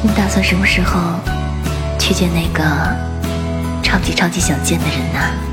你打算什么时候去见那个超级超级想见的人呢？